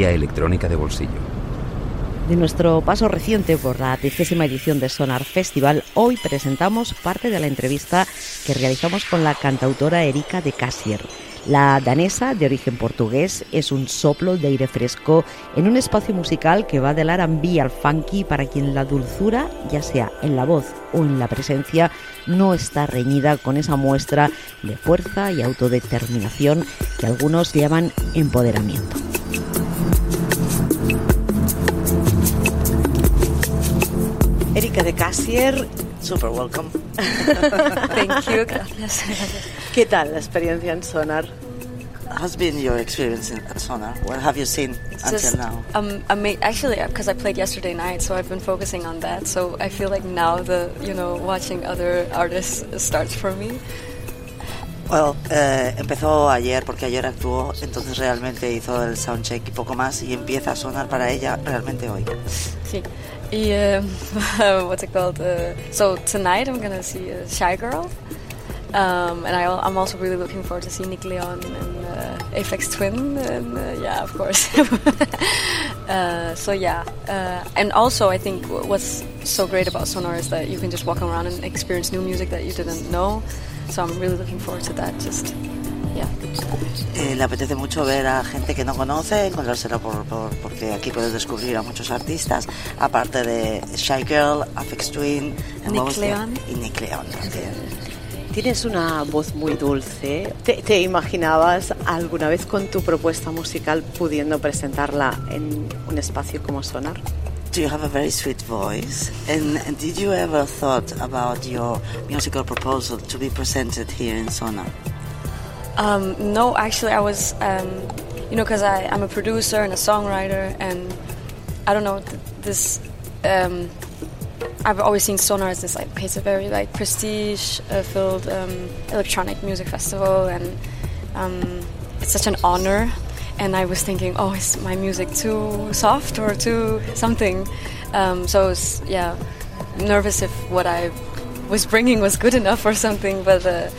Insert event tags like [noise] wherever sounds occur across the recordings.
electrónica de bolsillo. De nuestro paso reciente por la trigésima edición de Sonar Festival, hoy presentamos parte de la entrevista que realizamos con la cantautora Erika de Cassier. La danesa, de origen portugués, es un soplo de aire fresco en un espacio musical que va del R&B al funky para quien la dulzura, ya sea en la voz o en la presencia, no está reñida con esa muestra de fuerza y autodeterminación que algunos llaman empoderamiento. Erika de Cassier, super welcome. [laughs] Thank you, gracias. ¿Qué tal la experiencia en Sonar? has been your experience at Sonar? What have you seen it's until just, now? Um, ama- actually, because uh, I played yesterday night, so I've been focusing on that. So I feel like now the you know watching other artists starts for me. Well, eh, empezó ayer porque ayer actuó, entonces realmente hizo el soundcheck y poco más y empieza a sonar para ella realmente hoy. Sí. Y, um, [laughs] what's it called? Uh, so tonight I'm gonna see uh, Shy Girl, um, and I, am also really looking forward to see Nick Leon and uh, Aphex Twin, and uh, yeah, of course. [laughs] Uh, so yeah, uh, and also I think what's so great about Sonar is that you can just walk around and experience new music that you didn't know. So I'm really looking forward to that. Just Eh, le apetece mucho ver a gente que no conoce, encontrársela por, porque aquí puedes descubrir a muchos artistas, aparte de Shy Girl, Afex Twin, Nick Leon. y Nick Leon Tienes una voz muy dulce. ¿Te, imaginabas alguna vez con tu propuesta musical pudiendo presentarla en un espacio como Sonar? Do you have a very sweet voice? And, did you ever thought about your musical proposal to be presented here in Sonar? Um, no, actually, I was, um, you know, because I'm a producer and a songwriter, and I don't know, th- this. Um, I've always seen Sonar as this like it's a very like prestige-filled um, electronic music festival, and um, it's such an honor. And I was thinking, oh, is my music too soft or too something? Um, so was, yeah, nervous if what I was bringing was good enough or something, but. Uh,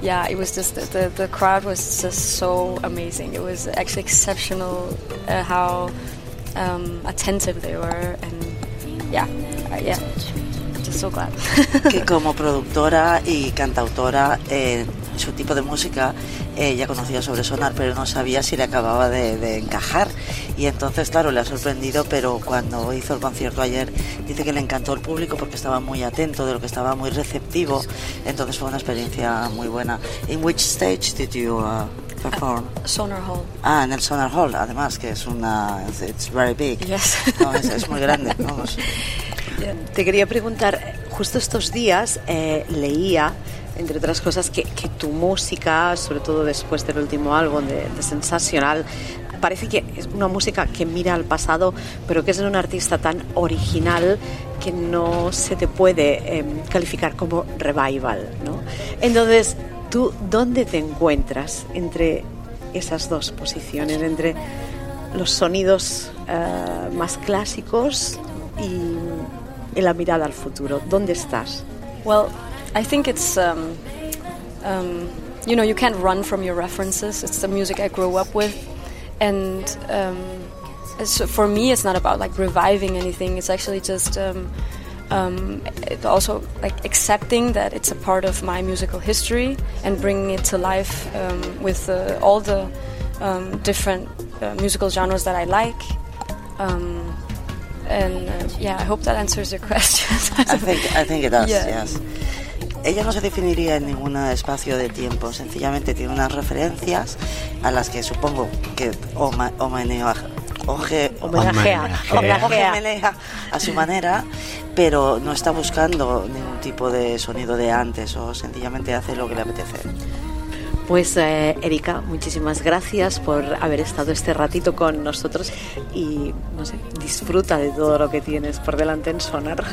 yeah, it was just the, the crowd was just so amazing. It was actually exceptional uh, how um, attentive they were, and yeah, uh, yeah, just so glad. [laughs] que como productora y cantautora eh, su tipo de música eh, ya conocía sobre Sonar, pero no sabía si le acababa de, encajar. Y entonces, claro, le ha sorprendido, pero cuando hizo el concierto ayer, dice que le encantó el público porque estaba muy atento, de lo que estaba muy receptivo. Entonces fue una experiencia muy buena. ¿En which stage did you uh, perform? Sonar Hall. Ah, en el Sonar Hall, además, que es una. It's very big. Yes. es, muy grande, [laughs] Te quería preguntar, justo estos días eh, leía entre otras cosas, que, tu música, sobre todo después del último álbum de, Sensacional, parece que es una música que mira al pasado, pero que es de un artista tan original que no se te puede em, calificar como revival. ¿no? Entonces, ¿tú dónde te encuentras entre esas dos posiciones, entre los sonidos eh, más clásicos y, y la mirada al futuro? ¿Dónde estás? Well, I think it's, um, um, you know, you can't run from your references. It's the music I grew up with. And um, for me, it's not about like reviving anything. It's actually just um, um, it also like accepting that it's a part of my musical history and bringing it to life um, with uh, all the different uh, musical genres that I like. and uh, yeah, I hope that answers your [laughs] question. I think I think it does. Yeah. Yes. Ella no se definiría en ningún espacio de tiempo, sencillamente tiene unas referencias a las que supongo que homenea, a su manera, pero no está buscando ningún tipo de sonido de antes o sencillamente hace lo que le apetece. Pues eh, Erika, muchísimas gracias por haber estado este ratito con nosotros y no sé, disfruta de todo lo que tienes por delante en Sonar.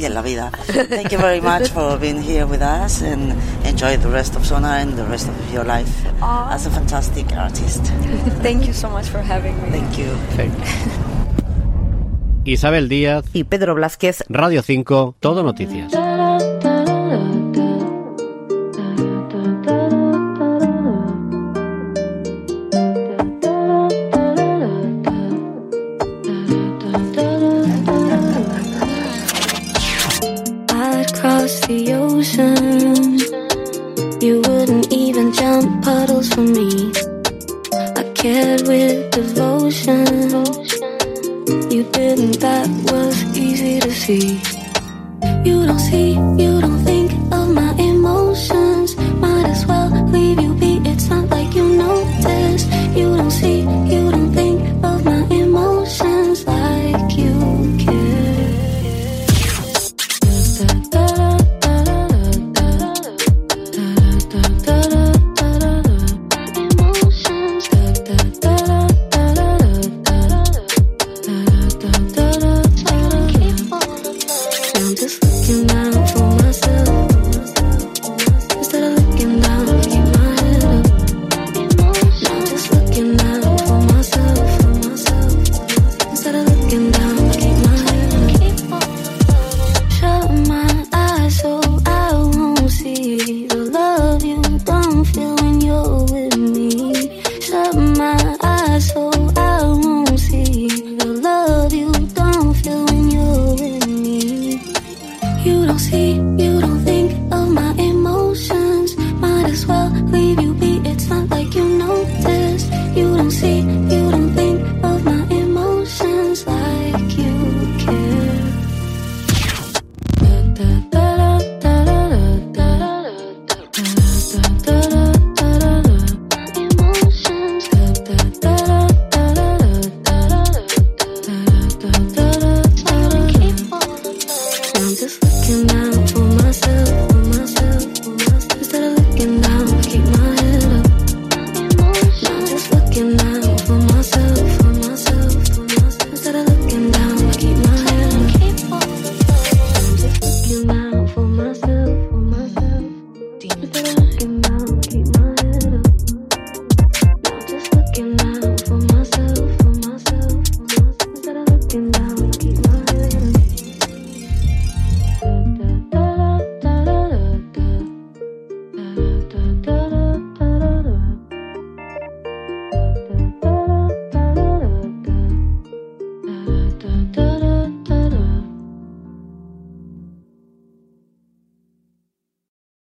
Y en la vida. Thank you very much for being here with us and enjoy the rest of Sonar and the rest of your life Aww. as a fantastic artist. [laughs] Thank you so much for having me. Thank you. Isabel Díaz y Pedro Blázquez. Radio 5, Todo Noticias.